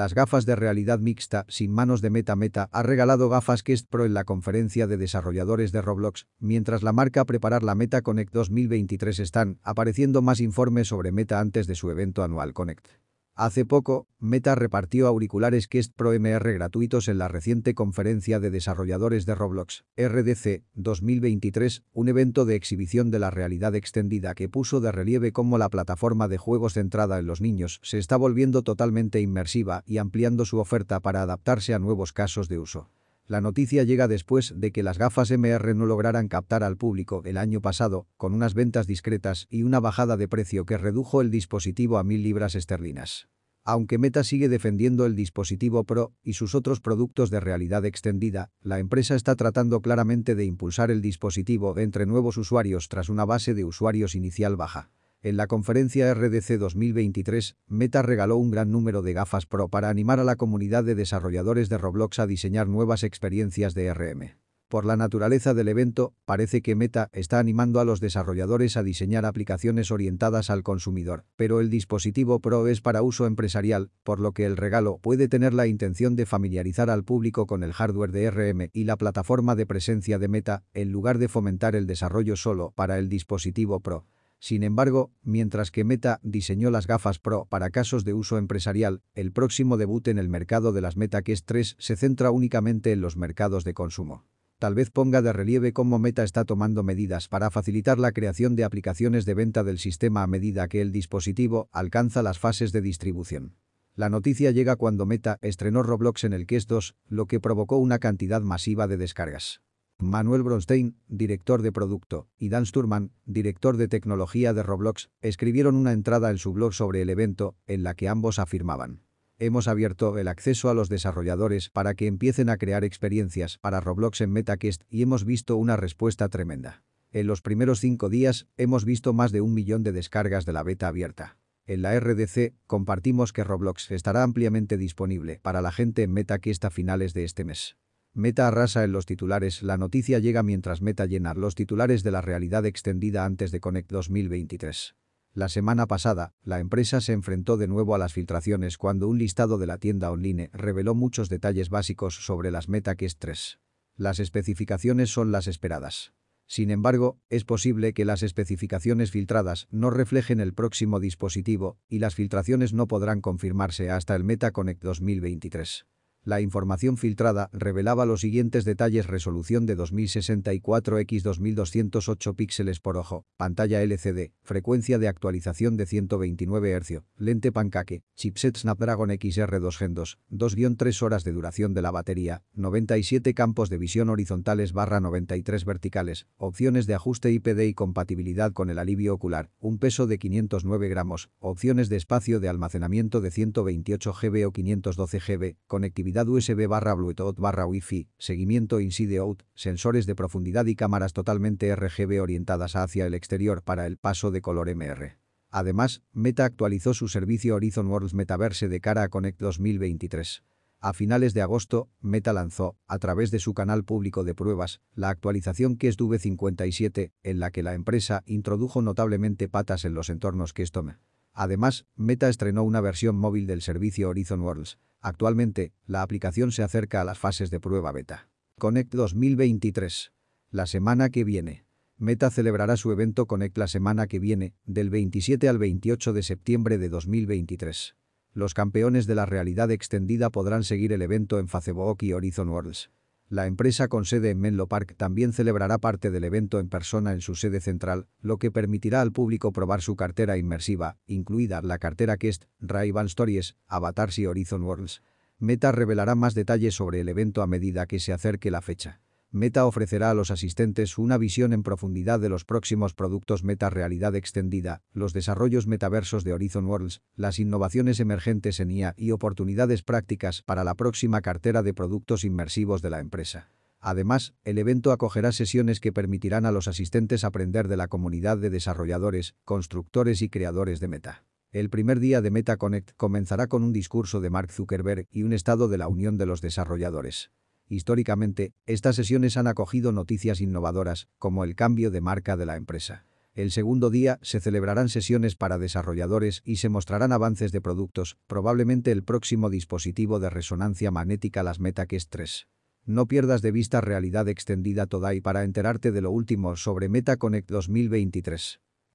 Las gafas de realidad mixta, sin manos de Meta Meta, ha regalado gafas Quest Pro en la conferencia de desarrolladores de Roblox, mientras la marca preparar la Meta Connect 2023 están apareciendo más informes sobre Meta antes de su evento anual Connect. Hace poco, Meta repartió auriculares Quest Pro MR gratuitos en la reciente conferencia de desarrolladores de Roblox, RDC 2023, un evento de exhibición de la realidad extendida que puso de relieve cómo la plataforma de juegos centrada en los niños se está volviendo totalmente inmersiva y ampliando su oferta para adaptarse a nuevos casos de uso. La noticia llega después de que las gafas MR no lograran captar al público el año pasado, con unas ventas discretas y una bajada de precio que redujo el dispositivo a mil libras esterlinas. Aunque Meta sigue defendiendo el dispositivo Pro y sus otros productos de realidad extendida, la empresa está tratando claramente de impulsar el dispositivo entre nuevos usuarios tras una base de usuarios inicial baja. En la conferencia RDC 2023, Meta regaló un gran número de gafas Pro para animar a la comunidad de desarrolladores de Roblox a diseñar nuevas experiencias de RM. Por la naturaleza del evento, parece que Meta está animando a los desarrolladores a diseñar aplicaciones orientadas al consumidor, pero el dispositivo Pro es para uso empresarial, por lo que el regalo puede tener la intención de familiarizar al público con el hardware de RM y la plataforma de presencia de Meta, en lugar de fomentar el desarrollo solo para el dispositivo Pro. Sin embargo, mientras que Meta diseñó las gafas Pro para casos de uso empresarial, el próximo debut en el mercado de las Meta Quest 3 se centra únicamente en los mercados de consumo. Tal vez ponga de relieve cómo Meta está tomando medidas para facilitar la creación de aplicaciones de venta del sistema a medida que el dispositivo alcanza las fases de distribución. La noticia llega cuando Meta estrenó Roblox en el Quest 2, lo que provocó una cantidad masiva de descargas. Manuel Bronstein, director de producto, y Dan Sturman, director de tecnología de Roblox, escribieron una entrada en su blog sobre el evento, en la que ambos afirmaban. Hemos abierto el acceso a los desarrolladores para que empiecen a crear experiencias para Roblox en MetaQuest y hemos visto una respuesta tremenda. En los primeros cinco días, hemos visto más de un millón de descargas de la beta abierta. En la RDC, compartimos que Roblox estará ampliamente disponible para la gente en MetaQuest a finales de este mes. Meta arrasa en los titulares, la noticia llega mientras Meta llena los titulares de la realidad extendida antes de Connect 2023. La semana pasada, la empresa se enfrentó de nuevo a las filtraciones cuando un listado de la tienda online reveló muchos detalles básicos sobre las Meta Quest 3. Las especificaciones son las esperadas. Sin embargo, es posible que las especificaciones filtradas no reflejen el próximo dispositivo y las filtraciones no podrán confirmarse hasta el Meta Connect 2023. La información filtrada revelaba los siguientes detalles resolución de 2064 x 2208 píxeles por ojo, pantalla LCD, frecuencia de actualización de 129 Hz, lente pancake, chipset Snapdragon XR2 Gen 2, 2-3 horas de duración de la batería, 97 campos de visión horizontales barra 93 verticales, opciones de ajuste IPD y compatibilidad con el alivio ocular, un peso de 509 gramos, opciones de espacio de almacenamiento de 128 GB o 512 GB, conectividad USB barra Bluetooth barra Wi-Fi, seguimiento inside-out, sensores de profundidad y cámaras totalmente RGB orientadas hacia el exterior para el paso de color MR. Además, Meta actualizó su servicio Horizon Worlds Metaverse de cara a Connect 2023. A finales de agosto, Meta lanzó, a través de su canal público de pruebas, la actualización QuestV V57, en la que la empresa introdujo notablemente patas en los entornos QuestOM. Además, Meta estrenó una versión móvil del servicio Horizon Worlds, Actualmente, la aplicación se acerca a las fases de prueba beta. Connect 2023. La semana que viene. Meta celebrará su evento Connect la semana que viene, del 27 al 28 de septiembre de 2023. Los campeones de la realidad extendida podrán seguir el evento en Facebook y Horizon Worlds. La empresa con sede en Menlo Park también celebrará parte del evento en persona en su sede central, lo que permitirá al público probar su cartera inmersiva, incluida la cartera Quest, Ray-Ban Stories, Avatars y Horizon Worlds. Meta revelará más detalles sobre el evento a medida que se acerque la fecha. Meta ofrecerá a los asistentes una visión en profundidad de los próximos productos Meta Realidad Extendida, los desarrollos metaversos de Horizon Worlds, las innovaciones emergentes en IA y oportunidades prácticas para la próxima cartera de productos inmersivos de la empresa. Además, el evento acogerá sesiones que permitirán a los asistentes aprender de la comunidad de desarrolladores, constructores y creadores de Meta. El primer día de Meta Connect comenzará con un discurso de Mark Zuckerberg y un estado de la unión de los desarrolladores. Históricamente, estas sesiones han acogido noticias innovadoras, como el cambio de marca de la empresa. El segundo día se celebrarán sesiones para desarrolladores y se mostrarán avances de productos, probablemente el próximo dispositivo de resonancia magnética las MetaQuest 3. No pierdas de vista Realidad Extendida Todai para enterarte de lo último sobre MetaConnect 2023.